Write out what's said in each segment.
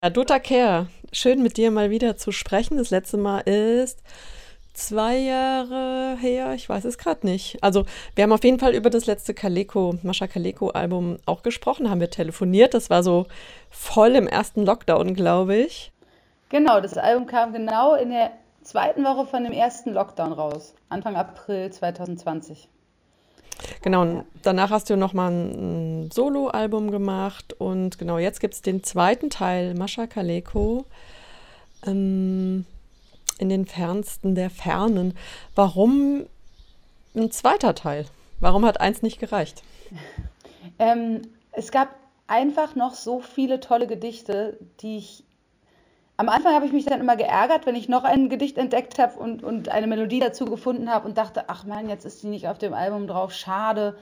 Ja, Dota Care, schön mit dir mal wieder zu sprechen. Das letzte Mal ist zwei Jahre her, ich weiß es gerade nicht. Also wir haben auf jeden Fall über das letzte Kaleko, Mascha Kaleko Album auch gesprochen, haben wir telefoniert. Das war so voll im ersten Lockdown, glaube ich. Genau, das Album kam genau in der zweiten Woche von dem ersten Lockdown raus, Anfang April 2020. Genau, danach hast du nochmal ein Solo-Album gemacht und genau, jetzt gibt es den zweiten Teil, Mascha Kaleko, ähm, in den fernsten der Fernen. Warum ein zweiter Teil? Warum hat eins nicht gereicht? Ähm, es gab einfach noch so viele tolle Gedichte, die ich am Anfang habe ich mich dann immer geärgert, wenn ich noch ein Gedicht entdeckt habe und, und eine Melodie dazu gefunden habe und dachte, ach man, jetzt ist die nicht auf dem Album drauf, schade.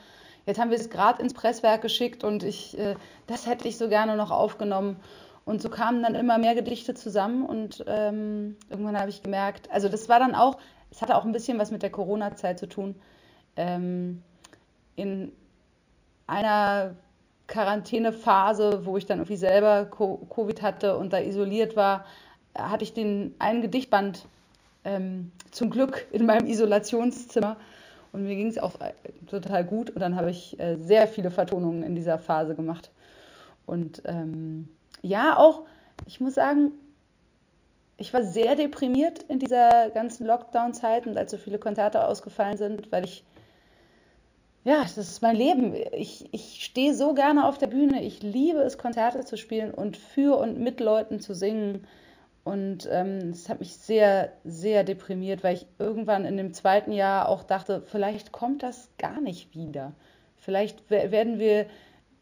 Jetzt haben wir es gerade ins Presswerk geschickt und ich, äh, das hätte ich so gerne noch aufgenommen. Und so kamen dann immer mehr Gedichte zusammen und ähm, irgendwann habe ich gemerkt, also das war dann auch, es hatte auch ein bisschen was mit der Corona-Zeit zu tun. Ähm, in einer Quarantänephase, wo ich dann irgendwie selber Covid hatte und da isoliert war, hatte ich den einen Gedichtband ähm, zum Glück in meinem Isolationszimmer und mir ging es auch äh, total gut und dann habe ich äh, sehr viele Vertonungen in dieser Phase gemacht. Und ähm, ja, auch, ich muss sagen, ich war sehr deprimiert in dieser ganzen Lockdown-Zeit und als so viele Konzerte ausgefallen sind, weil ich ja, das ist mein Leben. Ich, ich stehe so gerne auf der Bühne. Ich liebe es, Konzerte zu spielen und für und mit Leuten zu singen. Und ähm, das hat mich sehr, sehr deprimiert, weil ich irgendwann in dem zweiten Jahr auch dachte, vielleicht kommt das gar nicht wieder. Vielleicht werden wir,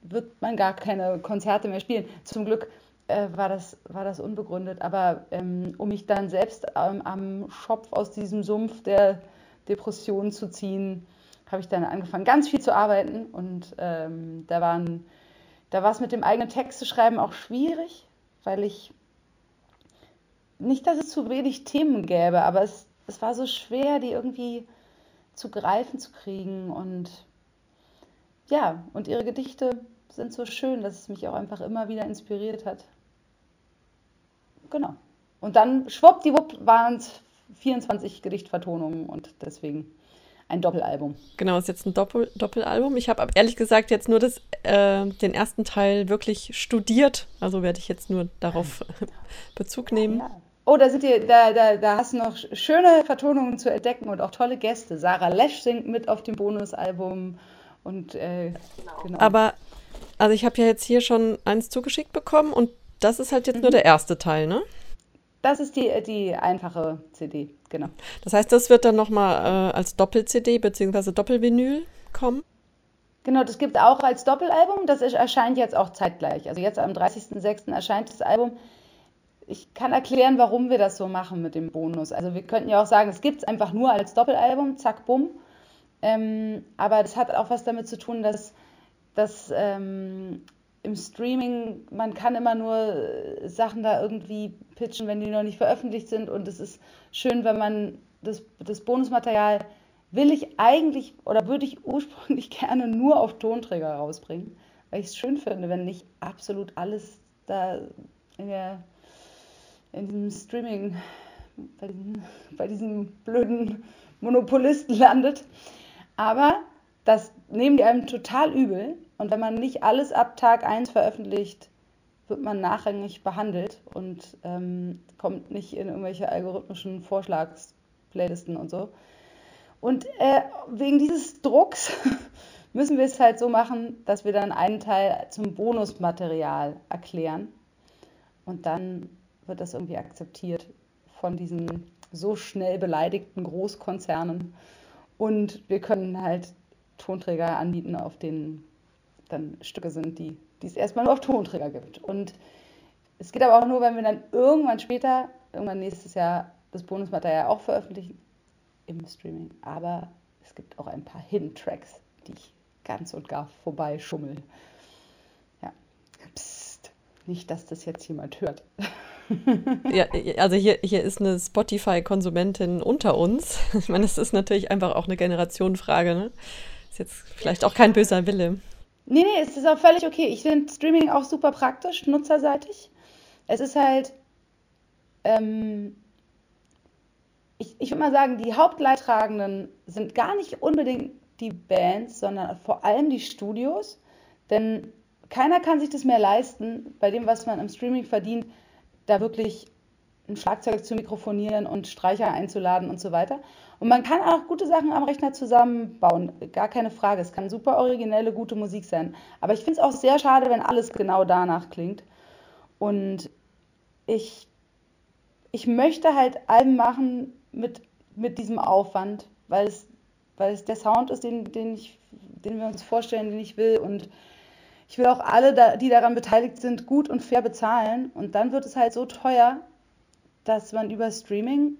wird man gar keine Konzerte mehr spielen. Zum Glück äh, war, das, war das unbegründet. Aber ähm, um mich dann selbst ähm, am Schopf aus diesem Sumpf der Depression zu ziehen, habe ich dann angefangen, ganz viel zu arbeiten. Und ähm, da, waren, da war es mit dem eigenen Text zu schreiben auch schwierig, weil ich nicht, dass es zu wenig Themen gäbe, aber es, es war so schwer, die irgendwie zu greifen zu kriegen. Und ja, und ihre Gedichte sind so schön, dass es mich auch einfach immer wieder inspiriert hat. Genau. Und dann schwuppdiwupp waren es 24 Gedichtvertonungen und deswegen ein Doppelalbum. Genau, ist jetzt ein Doppel Doppelalbum. Ich habe ehrlich gesagt jetzt nur das, äh, den ersten Teil wirklich studiert. Also werde ich jetzt nur darauf Bezug nehmen. Ja. Oh, da sind die, da, da, da hast du noch schöne Vertonungen zu entdecken und auch tolle Gäste. Sarah Lesch singt mit auf dem Bonusalbum und äh, genau. Aber also ich habe ja jetzt hier schon eins zugeschickt bekommen und das ist halt jetzt mhm. nur der erste Teil, ne? Das ist die, die einfache CD, genau. Das heißt, das wird dann nochmal äh, als Doppel-CD bzw. Doppel-Vinyl kommen? Genau, das gibt es auch als Doppelalbum. Das erscheint jetzt auch zeitgleich. Also jetzt am 30.06. erscheint das Album. Ich kann erklären, warum wir das so machen mit dem Bonus. Also wir könnten ja auch sagen, es gibt es einfach nur als Doppelalbum, zack, bumm. Ähm, aber das hat auch was damit zu tun, dass, dass ähm, im Streaming, man kann immer nur äh, Sachen da irgendwie pitchen, wenn die noch nicht veröffentlicht sind. Und es ist schön, wenn man das, das Bonusmaterial will ich eigentlich oder würde ich ursprünglich gerne nur auf Tonträger rausbringen, weil ich es schön finde, wenn nicht absolut alles da in, der, in diesem Streaming bei diesem, bei diesem blöden Monopolisten landet. Aber das nehmen die einem total übel. Und wenn man nicht alles ab Tag 1 veröffentlicht, wird man nachrangig behandelt und ähm, kommt nicht in irgendwelche algorithmischen Vorschlagsplaylisten und so. Und äh, wegen dieses Drucks müssen wir es halt so machen, dass wir dann einen Teil zum Bonusmaterial erklären. Und dann wird das irgendwie akzeptiert von diesen so schnell beleidigten Großkonzernen. Und wir können halt Tonträger anbieten, auf denen dann Stücke sind, die, die es erstmal nur auf Tonträger gibt. Und es geht aber auch nur, wenn wir dann irgendwann später, irgendwann nächstes Jahr, das Bonusmaterial auch veröffentlichen im Streaming. Aber es gibt auch ein paar Hidden Tracks, die ich ganz und gar vorbeischummel. Ja. Psst. Nicht, dass das jetzt jemand hört. ja, also hier, hier ist eine Spotify-Konsumentin unter uns. Ich meine, das ist natürlich einfach auch eine Generationenfrage. Ne? Ist jetzt vielleicht auch kein böser Wille. Nee, nee, es ist auch völlig okay. Ich finde Streaming auch super praktisch, nutzerseitig. es ist halt, ähm, ich, ich würde mal sagen, die Hauptleidtragenden sind gar nicht unbedingt die Bands, sondern vor allem die Studios. Denn keiner kann sich das mehr leisten, bei dem, was man im Streaming verdient, da wirklich ein Schlagzeug zu mikrofonieren und Streicher einzuladen und so weiter. Und man kann auch gute Sachen am Rechner zusammenbauen, gar keine Frage. Es kann super originelle, gute Musik sein. Aber ich finde es auch sehr schade, wenn alles genau danach klingt. Und ich, ich möchte halt Alben machen mit, mit diesem Aufwand, weil es, weil es der Sound ist, den, den, ich, den wir uns vorstellen, den ich will. Und ich will auch alle, die daran beteiligt sind, gut und fair bezahlen. Und dann wird es halt so teuer, dass man über Streaming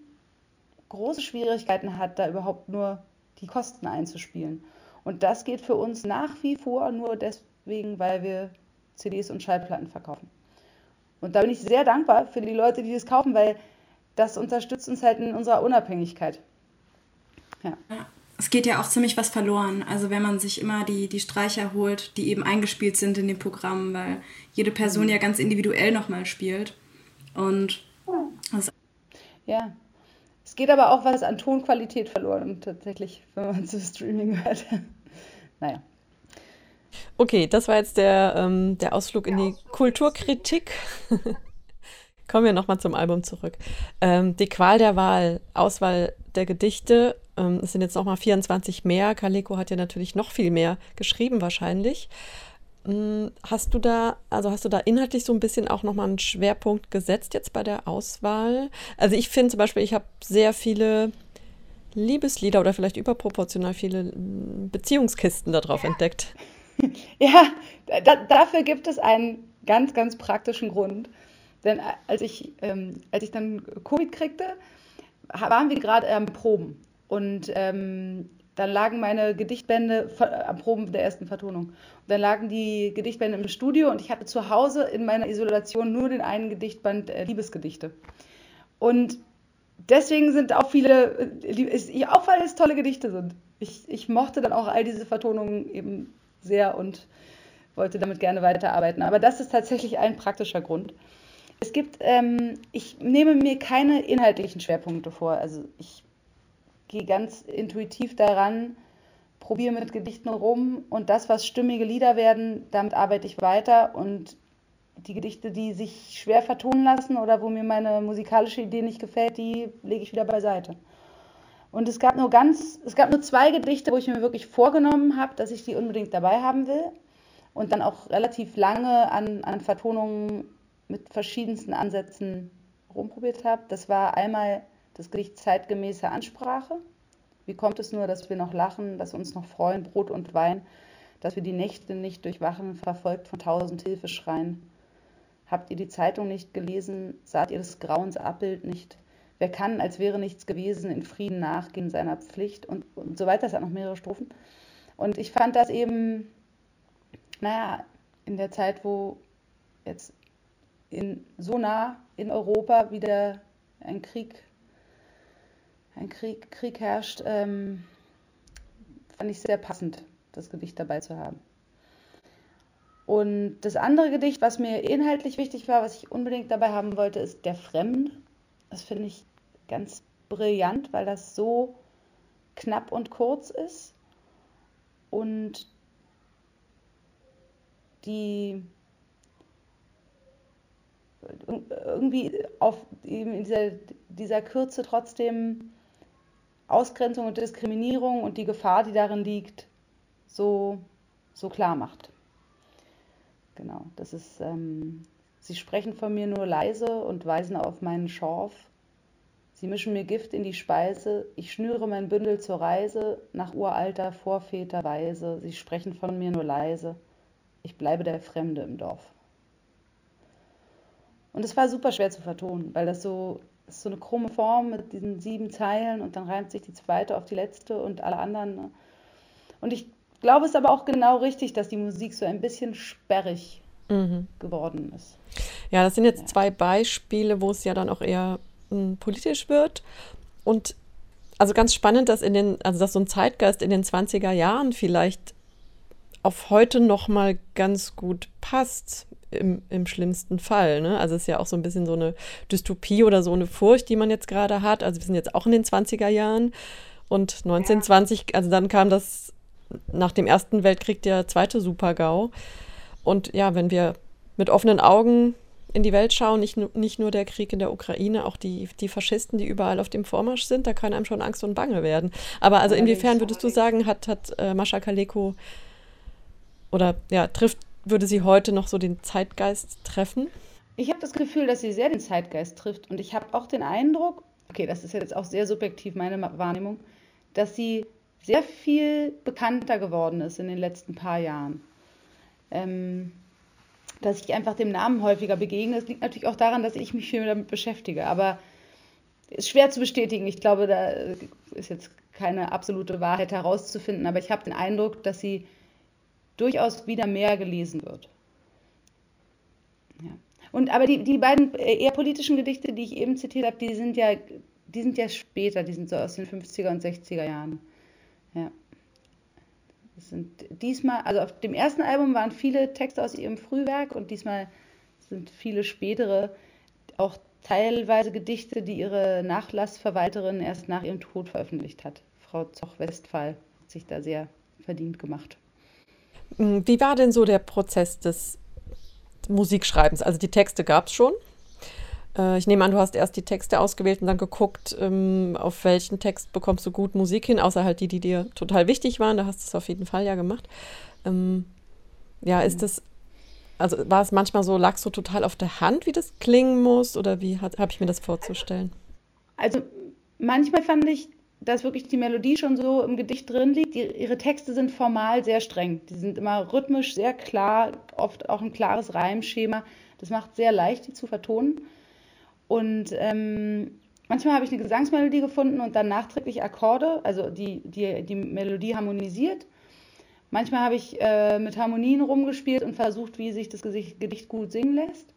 große Schwierigkeiten hat, da überhaupt nur die Kosten einzuspielen. Und das geht für uns nach wie vor nur deswegen, weil wir CDs und Schallplatten verkaufen. Und da bin ich sehr dankbar für die Leute, die das kaufen, weil das unterstützt uns halt in unserer Unabhängigkeit. Ja. Es geht ja auch ziemlich was verloren. Also wenn man sich immer die, die Streicher holt, die eben eingespielt sind in dem Programm, weil jede Person mhm. ja ganz individuell nochmal spielt. Und ja. Es geht aber auch was an Tonqualität verloren, tatsächlich, wenn man zu Streaming hört. naja. Okay, das war jetzt der, ähm, der Ausflug in die Kulturkritik. Kommen wir nochmal zum Album zurück. Ähm, die Qual der Wahl, Auswahl der Gedichte. Ähm, es sind jetzt nochmal 24 mehr. Kaleko hat ja natürlich noch viel mehr geschrieben, wahrscheinlich. Hm, hast du da, also hast du da inhaltlich so ein bisschen auch nochmal einen Schwerpunkt gesetzt jetzt bei der Auswahl? Also ich finde zum Beispiel, ich habe sehr viele Liebeslieder oder vielleicht überproportional viele hm, Beziehungskisten darauf ja. entdeckt. Ja, da, dafür gibt es einen ganz, ganz praktischen Grund. Denn äh, als ich, ähm, als ich dann Covid kriegte, waren wir gerade am Proben. Und ähm, dann lagen meine Gedichtbände am Proben der ersten Vertonung. Und dann lagen die Gedichtbände im Studio und ich hatte zu Hause in meiner Isolation nur den einen Gedichtband äh, Liebesgedichte. Und deswegen sind auch viele, äh, auch weil es tolle Gedichte sind. Ich, ich mochte dann auch all diese Vertonungen eben sehr und wollte damit gerne weiterarbeiten. Aber das ist tatsächlich ein praktischer Grund. Es gibt, ähm, ich nehme mir keine inhaltlichen Schwerpunkte vor. Also ich gehe ganz intuitiv daran, probiere mit Gedichten rum und das, was stimmige Lieder werden, damit arbeite ich weiter und die Gedichte, die sich schwer vertonen lassen oder wo mir meine musikalische Idee nicht gefällt, die lege ich wieder beiseite. Und es gab nur ganz, es gab nur zwei Gedichte, wo ich mir wirklich vorgenommen habe, dass ich die unbedingt dabei haben will und dann auch relativ lange an, an Vertonungen mit verschiedensten Ansätzen rumprobiert habe. Das war einmal das Gedicht zeitgemäße Ansprache. Wie kommt es nur, dass wir noch lachen, dass uns noch freuen, Brot und Wein, dass wir die Nächte nicht durchwachen, verfolgt von tausend Hilfeschreien? Habt ihr die Zeitung nicht gelesen? Saht ihr das Grauens Abbild nicht? Wer kann, als wäre nichts gewesen, in Frieden nachgehen seiner Pflicht und, und so weiter. Das hat noch mehrere Strophen. Und ich fand das eben, naja, in der Zeit, wo jetzt in, so nah in Europa wieder ein Krieg ein Krieg, Krieg herrscht, ähm, fand ich sehr passend, das Gedicht dabei zu haben. Und das andere Gedicht, was mir inhaltlich wichtig war, was ich unbedingt dabei haben wollte, ist Der Fremde. Das finde ich ganz brillant, weil das so knapp und kurz ist und die irgendwie auf dieser, dieser Kürze trotzdem Ausgrenzung und Diskriminierung und die Gefahr, die darin liegt, so, so klar macht. Genau, das ist, ähm, sie sprechen von mir nur leise und weisen auf meinen Schorf. Sie mischen mir Gift in die Speise, ich schnüre mein Bündel zur Reise, nach uralter Vorväterweise. Sie sprechen von mir nur leise, ich bleibe der Fremde im Dorf. Und es war super schwer zu vertonen, weil das so ist so eine krumme Form mit diesen sieben Zeilen und dann reimt sich die zweite auf die letzte und alle anderen. Ne? Und ich glaube, es ist aber auch genau richtig, dass die Musik so ein bisschen sperrig mhm. geworden ist. Ja, das sind jetzt ja. zwei Beispiele, wo es ja dann auch eher m, hm, politisch wird. Und also ganz spannend, dass in den, also dass so ein Zeitgeist in den 20er Jahren vielleicht auf heute noch mal ganz gut passt im, im schlimmsten Fall. Ne? Also es ist ja auch so ein bisschen so eine Dystopie oder so eine Furcht, die man jetzt gerade hat. Also wir sind jetzt auch in den 20er Jahren und 1920, ja. also dann kam das nach dem Ersten Weltkrieg der zweite Super-GAU. Und ja, wenn wir mit offenen Augen in die Welt schauen, nicht, nicht nur der Krieg in der Ukraine, auch die, die Faschisten, die überall auf dem Vormarsch sind, da kann einem schon Angst und Bange werden. Aber also inwiefern würdest du sagen, hat, hat äh, Mascha Kaleko oder ja, trifft, würde sie heute noch so den Zeitgeist treffen? Ich habe das Gefühl, dass sie sehr den Zeitgeist trifft und ich habe auch den Eindruck, okay, das ist jetzt auch sehr subjektiv meine Wahrnehmung, dass sie sehr viel bekannter geworden ist in den letzten paar Jahren. Ähm, dass ich einfach dem Namen häufiger begegne. Das liegt natürlich auch daran, dass ich mich viel damit beschäftige. Aber ist schwer zu bestätigen. Ich glaube, da ist jetzt keine absolute Wahrheit herauszufinden. Aber ich habe den Eindruck, dass sie durchaus wieder mehr gelesen wird. Ja. Und aber die, die beiden eher politischen Gedichte, die ich eben zitiert habe, die sind ja, die sind ja später, die sind so aus den 50er und 60er Jahren. Ja. Das sind diesmal, also auf dem ersten Album waren viele Texte aus ihrem Frühwerk und diesmal sind viele spätere, auch teilweise Gedichte, die ihre Nachlassverwalterin erst nach ihrem Tod veröffentlicht hat. Frau Zoch-Westphal hat sich da sehr verdient gemacht. Wie war denn so der Prozess des Musikschreibens? Also die Texte gab es schon. Äh, ich nehme an, du hast erst die Texte ausgewählt und dann geguckt, ähm, auf welchen Text bekommst du gut Musik hin, außer halt die, die dir total wichtig waren. Da hast du es auf jeden Fall ja gemacht. Ähm, ja, ist das, also war es manchmal so, lagst du total auf der Hand, wie das klingen muss oder wie habe ich mir das vorzustellen? Also manchmal fand ich, dass wirklich die Melodie schon so im Gedicht drin liegt. Die, ihre Texte sind formal sehr streng. Die sind immer rhythmisch sehr klar, oft auch ein klares Reimschema. Das macht sehr leicht, die zu vertonen. Und ähm, manchmal habe ich eine Gesangsmelodie gefunden und dann nachträglich Akkorde, also die, die, die Melodie harmonisiert. Manchmal habe ich äh, mit Harmonien rumgespielt und versucht, wie sich das Gedicht gut singen lässt.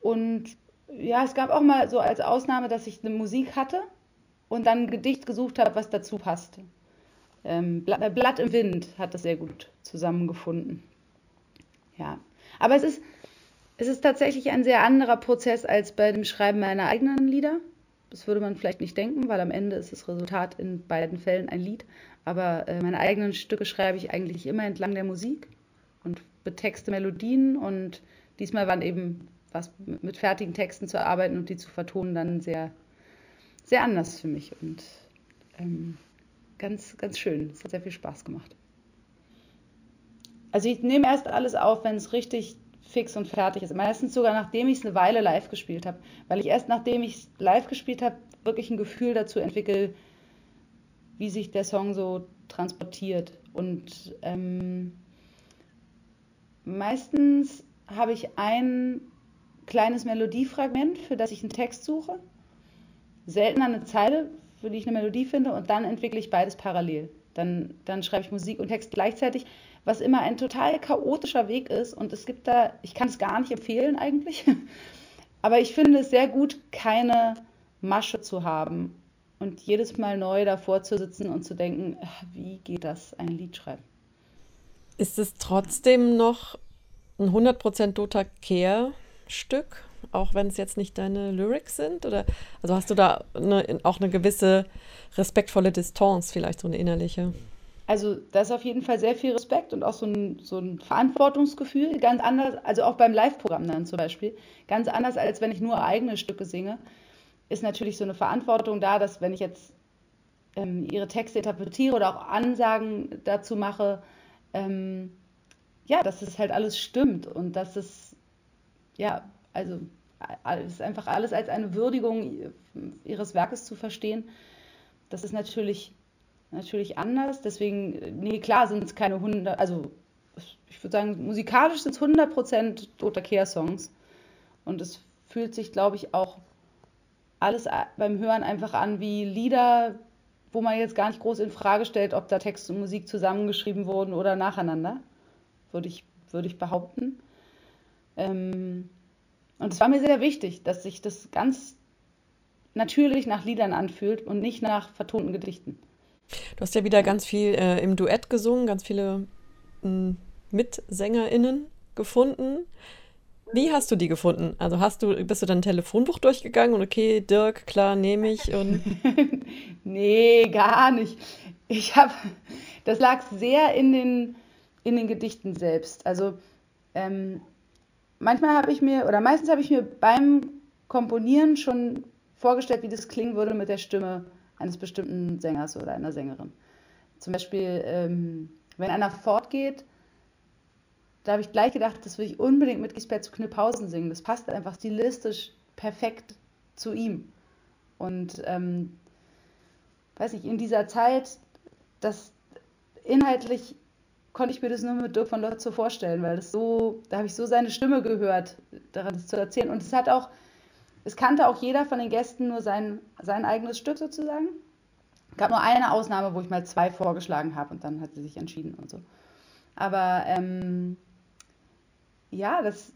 Und ja, es gab auch mal so als Ausnahme, dass ich eine Musik hatte und dann ein Gedicht gesucht habe, was dazu passte. Ähm, Blatt, Blatt im Wind hat das sehr gut zusammengefunden. Ja, aber es ist, es ist tatsächlich ein sehr anderer Prozess als bei dem Schreiben meiner eigenen Lieder. Das würde man vielleicht nicht denken, weil am Ende ist das Resultat in beiden Fällen ein Lied. Aber äh, meine eigenen Stücke schreibe ich eigentlich immer entlang der Musik und betexte Melodien. Und diesmal waren eben was mit fertigen Texten zu arbeiten und die zu vertonen dann sehr, sehr anders für mich und ähm, ganz, ganz schön. Es hat sehr viel Spaß gemacht. Also ich nehme erst alles auf, wenn es richtig fix und fertig ist. Meistens sogar nachdem ich es eine Weile live gespielt habe, weil ich erst nachdem ich es live gespielt habe, wirklich ein Gefühl dazu entwickle, wie sich der Song so transportiert. Und ähm, meistens habe ich ein kleines Melodiefragment, für das ich einen Text suche, seltener eine Zeile, für die ich eine Melodie finde, und dann entwickle ich beides parallel. Dann, dann schreibe ich Musik und Text gleichzeitig was immer ein total chaotischer Weg ist. Und es gibt da, ich kann es gar nicht empfehlen eigentlich, aber ich finde es sehr gut, keine Masche zu haben und jedes Mal neu davor zu sitzen und zu denken, wie geht das, ein Lied schreiben. Ist es trotzdem noch ein 100% Dota Care-Stück, auch wenn es jetzt nicht deine Lyrics sind? Oder also hast du da eine, auch eine gewisse respektvolle Distanz, vielleicht so eine innerliche? Also da ist auf jeden Fall sehr viel Respekt und auch so ein, so ein Verantwortungsgefühl, ganz anders, also auch beim Live-Programm dann zum Beispiel, ganz anders als wenn ich nur eigene Stücke singe, ist natürlich so eine Verantwortung da, dass wenn ich jetzt ähm, ihre Texte interpretiere oder auch Ansagen dazu mache, ähm, ja, dass es halt alles stimmt und dass es, ja, also es ist einfach alles als eine Würdigung ihres Werkes zu verstehen. Das ist natürlich natürlich anders. Deswegen, nee, klar sind es keine 100, also ich würde sagen, musikalisch sind es 100% Dota Kehr-Songs. Und es fühlt sich, glaube ich, auch alles beim Hören einfach an wie Lieder, wo man jetzt gar nicht groß in Frage stellt, ob da Text und Musik zusammengeschrieben wurden oder nacheinander, würde ich, würde ich behaupten. Ähm, und es war mir sehr wichtig, dass sich das ganz natürlich nach Liedern anfühlt und nicht nach vertonten Gedichten. Du hast ja wieder ganz viel äh, im Duett gesungen, ganz viele äh, MitsängerInnen gefunden. Wie hast du die gefunden? Also hast du, bist du dann ein Telefonbuch durchgegangen und okay, Dirk, klar, nehme ich und. nee, gar nicht. Ich habe, das lag sehr in den, in den Gedichten selbst. Also ähm, manchmal habe ich mir, oder meistens habe ich mir beim Komponieren schon vorgestellt, wie das klingen würde mit der Stimme eines bestimmten Sängers oder einer Sängerin. Zum Beispiel, ähm, wenn einer fortgeht, da habe ich gleich gedacht, das will ich unbedingt mit Gisbert zu Kniphausen singen. Das passt einfach stilistisch perfekt zu ihm. Und ähm, weiß ich, in dieser Zeit, das inhaltlich konnte ich mir das nur mit Dirk von Lotzo vorstellen, weil das so, da habe ich so seine Stimme gehört, daran das zu erzählen. Und es hat auch, es kannte auch jeder von den Gästen nur sein, sein eigenes Stück sozusagen. Es gab nur eine Ausnahme, wo ich mal zwei vorgeschlagen habe und dann hat sie sich entschieden und so. Aber ähm, ja, das,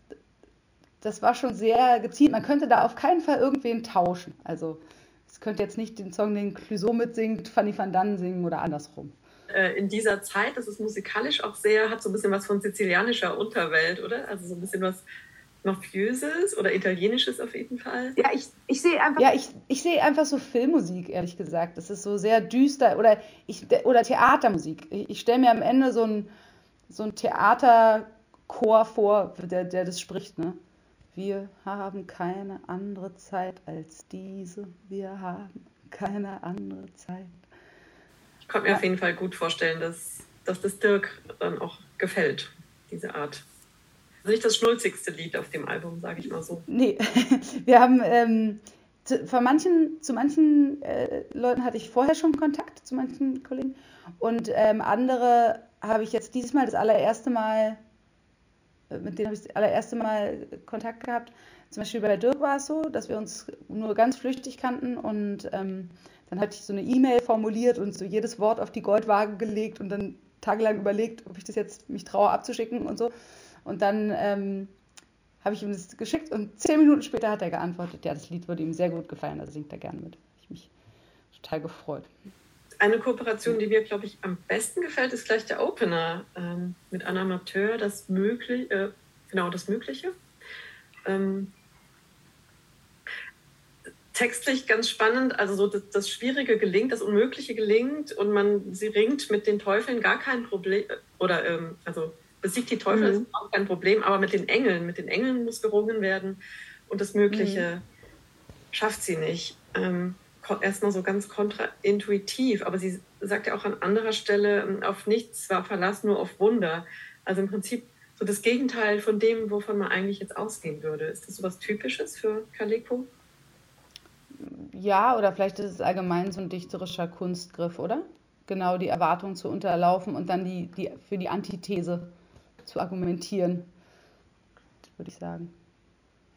das war schon sehr gezielt. Man könnte da auf keinen Fall irgendwen tauschen. Also es könnte jetzt nicht den Song, den Clouseau mitsingt, Fanny van Dann singen oder andersrum. Äh, in dieser Zeit, das ist musikalisch auch sehr, hat so ein bisschen was von sizilianischer Unterwelt, oder? Also so ein bisschen was Mafiöses oder Italienisches auf jeden Fall. Ja, ich, ich sehe einfach. Ja, ich, ich sehe einfach so Filmmusik, ehrlich gesagt. Das ist so sehr düster oder, ich, oder Theatermusik. Ich, ich stelle mir am Ende so ein, so ein Theater Chor vor, der, der das spricht, ne? Wir haben keine andere Zeit als diese. Wir haben keine andere Zeit. Ich konnte mir ja. auf jeden Fall gut vorstellen, dass, dass das Dirk dann auch gefällt, diese Art. Also nicht das schnulzigste Lied auf dem Album, sage ich mal so. Nee, wir haben ähm, zu, von manchen, zu manchen äh, Leuten hatte ich vorher schon Kontakt, zu manchen Kollegen. Und ähm, andere habe ich jetzt dieses Mal das allererste Mal mit denen habe ich das allererste Mal Kontakt gehabt. Zum Beispiel bei Dirk war es so, dass wir uns nur ganz flüchtig kannten und ähm, dann hatte ich so eine E-Mail formuliert und so jedes Wort auf die Goldwaage gelegt und dann tagelang überlegt, ob ich das jetzt mich traue abzuschicken und so. Und dann ähm, habe ich ihm das geschickt und zehn Minuten später hat er geantwortet, ja, das Lied würde ihm sehr gut gefallen, da singt er gerne mit. Ich mich total gefreut eine Kooperation, die mir, glaube ich, am besten gefällt, ist gleich der Opener ähm, mit Anna Amateur, das Mögliche, äh, genau, das Mögliche. Ähm, textlich ganz spannend, also so das, das, Schwierige gelingt, das Unmögliche gelingt und man, sie ringt mit den Teufeln gar kein Problem, oder ähm, also besiegt die Teufel, mhm. ist auch kein Problem, aber mit den Engeln, mit den Engeln muss gerungen werden und das Mögliche mhm. schafft sie nicht. Ähm, erstmal so ganz kontraintuitiv, aber sie sagt ja auch an anderer Stelle, ähm, auf nichts war Verlass, nur auf Wunder. Also im Prinzip so das Gegenteil von dem, wovon man eigentlich jetzt ausgehen würde. Ist das so was Typisches für Kaleko? Ja, oder vielleicht ist es allgemein so ein dichterischer Kunstgriff, oder? Genau die Erwartung zu unterlaufen und dann die, die, für die Antithese zu argumentieren, würde ich sagen.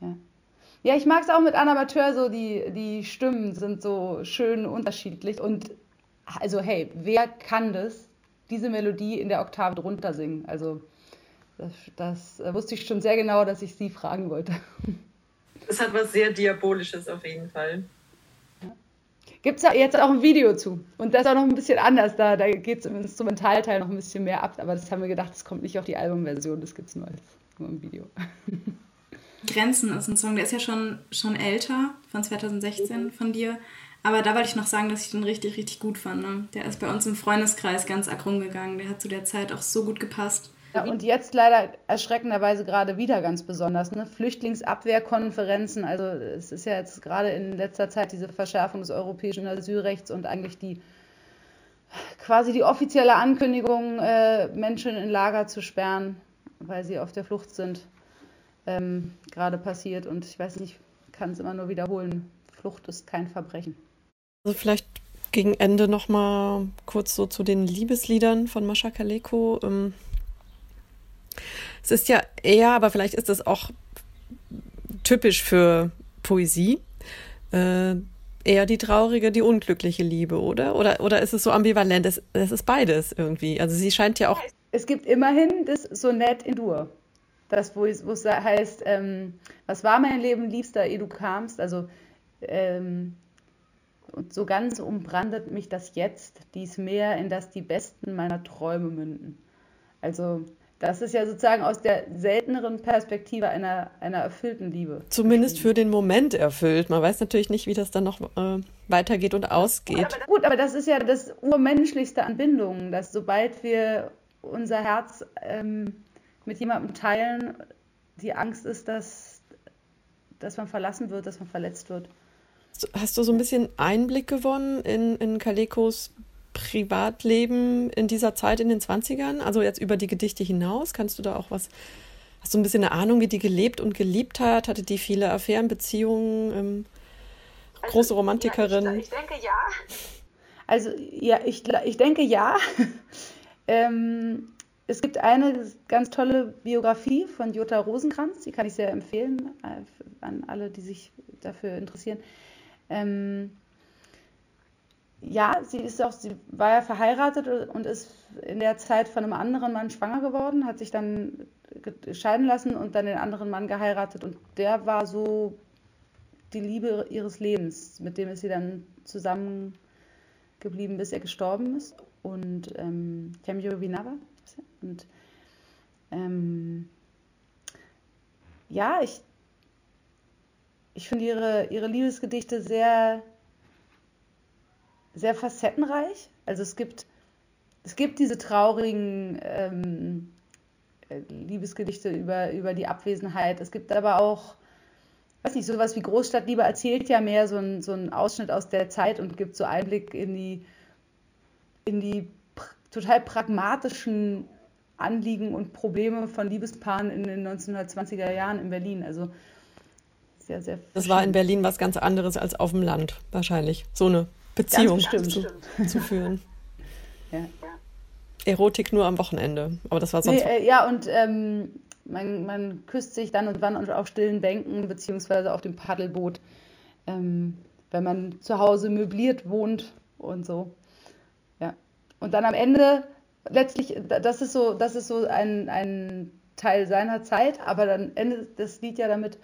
Ja. Ja, ich mag es auch mit Anna Amateur, so die, die Stimmen sind so schön unterschiedlich. Und also, hey, wer kann das, diese Melodie in der Oktave drunter singen? Also, das, das wusste ich schon sehr genau, dass ich sie fragen wollte. Es hat was sehr Diabolisches auf jeden Fall. Gibt es jetzt auch ein Video zu. Und das ist auch noch ein bisschen anders. Da, da geht es im Instrumentalteil noch ein bisschen mehr ab. Aber das haben wir gedacht, das kommt nicht auf die Albumversion. Das gibt es nur nur im Video. Grenzen ist ein Song, der ist ja schon, schon älter, von 2016 mhm. von dir. Aber da wollte ich noch sagen, dass ich den richtig, richtig gut fand. Ne? Der ist bei uns im Freundeskreis ganz arg rumgegangen. Der hat zu der Zeit auch so gut gepasst. Ja, und jetzt leider erschreckenderweise gerade wieder ganz besonders. Ne? Flüchtlingsabwehrkonferenzen. Also es ist ja jetzt gerade in letzter Zeit diese Verschärfung des europäischen Asylrechts und eigentlich die quasi die offizielle Ankündigung, äh, Menschen in Lager zu sperren, weil sie auf der Flucht sind ähm, gerade passiert. Und ich weiß nicht, kann es immer nur wiederholen. Flucht ist kein Verbrechen. Also vielleicht gegen Ende noch mal kurz so zu den Liebesliedern von Mascha Kaleko. Ähm, es ist ja eher, aber vielleicht ist es auch typisch für Poesie, äh, eher die traurige, die unglückliche Liebe, oder? Oder, oder ist es so ambivalent? Es, es ist beides irgendwie. Also sie scheint ja auch. Es gibt immerhin das Sonett in Dur. Das, wo es, wo es heißt, ähm, was war mein Leben, Liebster, ehe du kamst? Also, ähm, und so ganz umbrandet mich das Jetzt, dies Meer, in das die besten meiner Träume münden. Also, das ist ja sozusagen aus der selteneren Perspektive einer, einer erfüllten Liebe. Zumindest für den Moment erfüllt. Man weiß natürlich nicht, wie das dann noch äh, weitergeht und ausgeht. Gut aber, gut, aber das ist ja das Urmenschlichste an Bindungen, dass sobald wir unser Herz ähm, mit jemandem teilen, die Angst ist, dass, dass man verlassen wird, dass man verletzt wird. Hast du so ein bisschen Einblick gewonnen in, in Kalekos Privatleben in dieser Zeit in den 20ern? Also jetzt über die Gedichte hinaus? Kannst du da auch was, hast du ein bisschen eine Ahnung, wie die gelebt und geliebt hat? Hatte die viele Affären, Beziehungen, ähm, also, große Romantikerin? Ja, ich, ich, denke ja. Also ja, ich, ich denke ja. ähm, es gibt eine ganz tolle Biografie von Jutta Rosenkranz, die kann ich sehr empfehlen äh, an alle, die sich dafür interessieren. Ähm, ja, sie ist auch, sie war ja verheiratet und ist in der Zeit von einem anderen Mann schwanger geworden, hat sich dann scheiden lassen und dann den anderen Mann geheiratet. Und der war so die Liebe ihres Lebens, mit dem ist sie dann zusammengeblieben, bis er gestorben ist. Und ähm, Temjo Vinava und ähm, ja, ich, ich finde ihre, ihre Liebesgedichte sehr sehr facettenreich. Also es gibt, es gibt diese traurigen ähm, äh, Liebesgedichte über, über die Abwesenheit. Es gibt aber auch, weiß nicht, sowas wie Großstadtliebe erzählt ja mehr so ein, so Ausschnitt aus der Zeit und gibt so Einblick in die, in die pr total pragmatischen Anliegen und Probleme von Liebespaaren in den 1920er Jahren in Berlin. Also sehr, sehr. Das war in Berlin was ganz anderes als auf dem Land, wahrscheinlich. So eine Beziehung zu, zu, führen. ja. Erotik nur am Wochenende, aber das war sonst. Nee, äh, ja, und ähm, man, man, küsst sich dann und wann auf stillen Bänken beziehungsweise auf dem Paddelboot, ähm, wenn man zu Hause möbliert wohnt und so. Ja. Und dann am Ende, letztlich, das ist so, das ist so ein, ein Teil seiner Zeit, aber dann endet das Lied ja damit,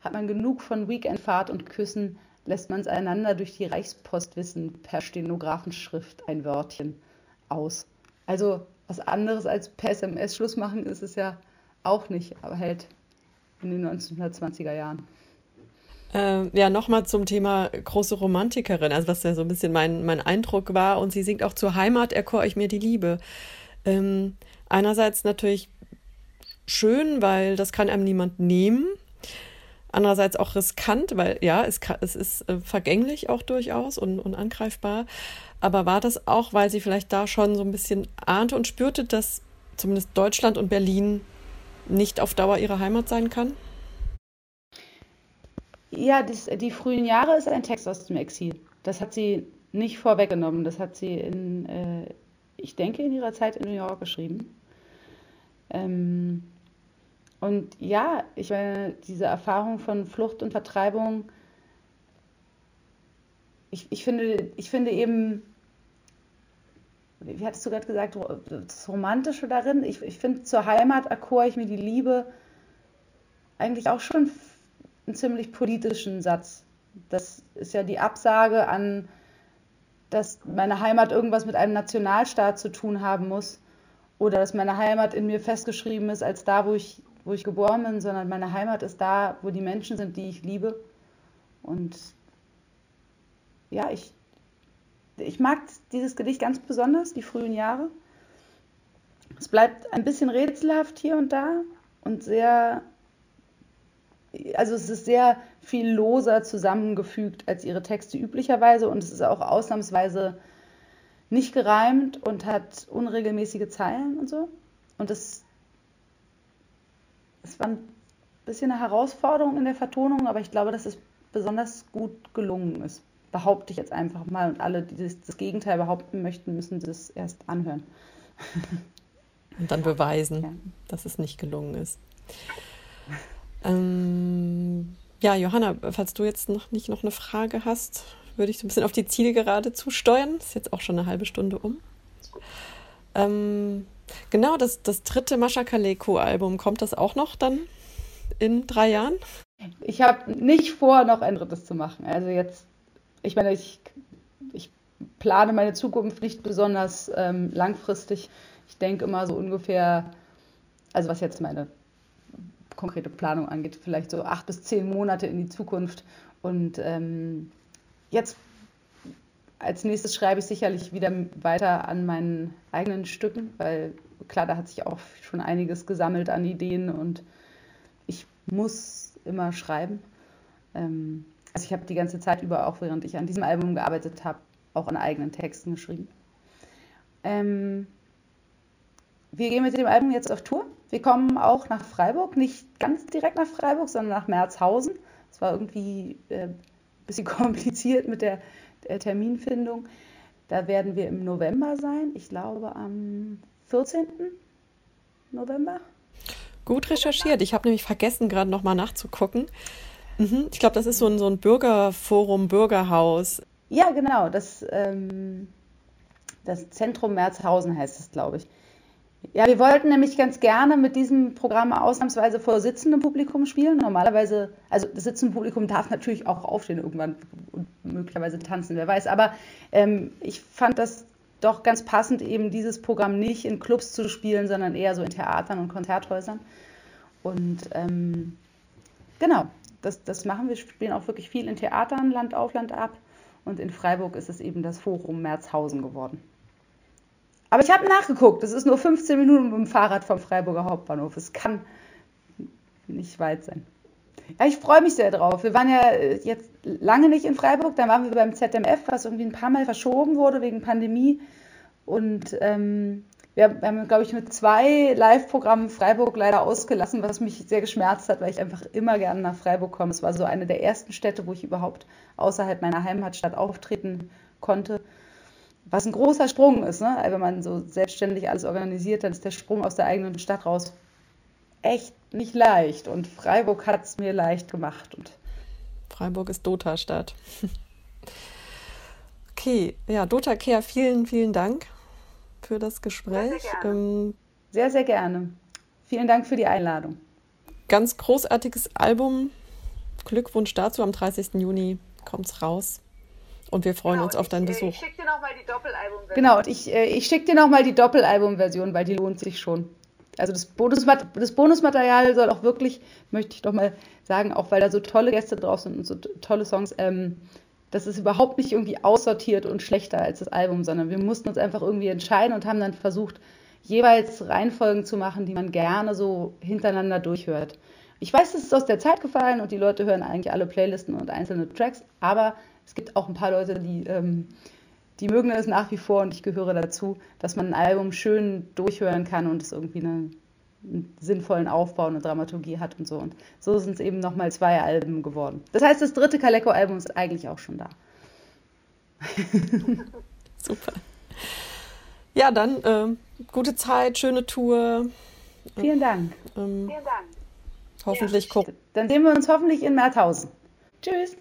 hat man genug von Weekendfahrt und Küssen, lässt man es einander durch die Reichspost wissen, per Stenografenschrift ein Wörtchen aus. Also was anderes als per SMS Schluss machen ist es ja auch nicht, aber halt in den 1920er Jahren. Äh, ja, nochmal zum Thema große Romantikerin, also was ja so ein bisschen mein, mein Eindruck war. Und sie singt auch zur Heimat, erkor ich mir die Liebe. Ähm, einerseits natürlich schön, weil das kann einem niemand nehmen. Andererseits auch riskant, weil ja, es, es ist äh, vergänglich auch durchaus und, und angreifbar. Aber war das auch, weil sie vielleicht da schon so ein bisschen ahnte und spürte, dass zumindest Deutschland und Berlin nicht auf Dauer ihre Heimat sein kann? Ja, das, die frühen Jahre ist ein Text aus dem Exil. Das hat sie nicht vorweggenommen. Das hat sie in, äh, ich denke, in ihrer Zeit in New York geschrieben. Ähm, und ja, ich meine, diese Erfahrung von Flucht und Vertreibung, ich, ich, finde, ich finde eben, wie hattest du gerade gesagt, das Romantische darin, ich, ich finde, zur Heimat erkor ich mir die Liebe eigentlich auch schon einen ziemlich politischen Satz. Das ist ja die Absage an, dass meine Heimat irgendwas mit einem Nationalstaat zu tun haben muss oder dass meine Heimat in mir festgeschrieben ist als da, wo ich wo ich geboren bin, sondern meine Heimat ist da, wo die Menschen sind, die ich liebe. Und ja, ich, ich mag dieses Gedicht ganz besonders, die frühen Jahre. Es bleibt ein bisschen rätselhaft hier und da und sehr, also es ist sehr viel loser zusammengefügt als ihre Texte üblicherweise und es ist auch ausnahmsweise nicht gereimt und hat unregelmäßige Zeilen und so. Und das es war ein bisschen eine Herausforderung in der Vertonung, aber ich glaube, dass es besonders gut gelungen ist. Behaupte ich jetzt einfach mal. Und alle, die das, das Gegenteil behaupten möchten, müssen das erst anhören. Und dann beweisen, ja. dass es nicht gelungen ist. Ähm, ja, Johanna, falls du jetzt noch nicht noch eine Frage hast, würde ich so ein bisschen auf die Zielgerade zusteuern. Ist jetzt auch schon eine halbe Stunde um. Ähm, Genau, das, das dritte Mascha Kaleko-Album, kommt das auch noch dann in drei Jahren? Ich habe nicht vor, noch ein drittes zu machen. Also jetzt, ich meine, ich, ich plane meine Zukunft nicht besonders ähm, langfristig. Ich denke immer so ungefähr Also was jetzt meine konkrete Planung angeht, vielleicht so acht bis zehn Monate in die Zukunft. Und ähm, jetzt als nächstes schreibe ich sicherlich wieder weiter an meinen eigenen Stücken, weil klar, da hat sich auch schon einiges gesammelt an Ideen und ich muss immer schreiben. Ähm, also ich habe die ganze Zeit über, auch während ich an diesem Album gearbeitet habe, auch an eigenen Texten geschrieben. Ähm, wir gehen mit dem Album jetzt auf Tour. Wir kommen auch nach Freiburg, nicht ganz direkt nach Freiburg, sondern nach Merzhausen. Es war irgendwie äh, ein bisschen kompliziert mit der der Terminfindung. Da werden wir im November sein, ich glaube am 14. November. Gut recherchiert. Ich habe nämlich vergessen, gerade nochmal nachzugucken. Mhm. Ich glaube, das ist so ein, so ein Bürgerforum, Bürgerhaus. Ja, genau. Das, ähm, das Zentrum Merzhausen heißt es, glaube ich. Ja, wir wollten nämlich ganz gerne mit diesem Programm ausnahmsweise vor sitzendem Publikum spielen. Normalerweise, also das sitzende Publikum darf natürlich auch aufstehen irgendwann und möglicherweise tanzen, wer weiß. Aber ähm, ich fand das doch ganz passend, eben dieses Programm nicht in Clubs zu spielen, sondern eher so in Theatern und Konzerthäusern. Und ähm, genau, das, das machen wir. Wir spielen auch wirklich viel in Theatern, Land auf, Land ab. Und in Freiburg ist es eben das Forum Merzhausen geworden. Aber ich habe nachgeguckt, es ist nur 15 Minuten mit dem Fahrrad vom Freiburger Hauptbahnhof. Es kann nicht weit sein. Ja, ich freue mich sehr drauf. Wir waren ja äh, jetzt lange nicht in Freiburg, dann waren wir beim ZMF, was irgendwie ein paar Mal verschoben wurde wegen Pandemie. Und ähm, wir haben, glaube ich, mit zwei Live-Programmen Freiburg leider ausgelassen, was mich sehr geschmerzt hat, weil ich einfach immer gerne nach Freiburg komme. Es war so eine der ersten Städte, wo ich überhaupt außerhalb meiner Heimatstadt auftreten konnte. Was ein großer Sprung ist, ne? wenn man so selbstständig alles organisiert, dann ist der Sprung aus der eigenen Stadt raus echt nicht leicht. Und Freiburg hat es mir leicht gemacht. Und Freiburg ist Dota-Stadt. okay, ja, Dota Kehr, vielen, vielen Dank für das Gespräch. Sehr, sehr, ähm, sehr, sehr gerne. Vielen Dank für die Einladung. Ganz großartiges Album. Glückwunsch dazu. Am 30. Juni kommt es raus. Und wir freuen genau, uns auf deinen ich, äh, Besuch. Ich schicke dir nochmal die Doppelalbumversion. Genau, und ich, äh, ich schicke dir nochmal die Doppelalbumversion, weil die lohnt sich schon. Also das, Bonusmat das Bonusmaterial soll auch wirklich, möchte ich doch mal sagen, auch weil da so tolle Gäste drauf sind und so tolle Songs, ähm, das ist überhaupt nicht irgendwie aussortiert und schlechter als das Album, sondern wir mussten uns einfach irgendwie entscheiden und haben dann versucht, jeweils Reihenfolgen zu machen, die man gerne so hintereinander durchhört. Ich weiß, es ist aus der Zeit gefallen und die Leute hören eigentlich alle Playlisten und einzelne Tracks, aber es gibt auch ein paar Leute, die, ähm, die mögen es nach wie vor und ich gehöre dazu, dass man ein Album schön durchhören kann und es irgendwie eine, einen sinnvollen Aufbau, eine Dramaturgie hat und so. Und so sind es eben nochmal zwei Alben geworden. Das heißt, das dritte Kaleko-Album ist eigentlich auch schon da. Super. Ja, dann äh, gute Zeit, schöne Tour. Vielen Dank. Ähm, Vielen Dank. Hoffentlich ja. gucken. Dann sehen wir uns hoffentlich in Merzhausen. Tschüss.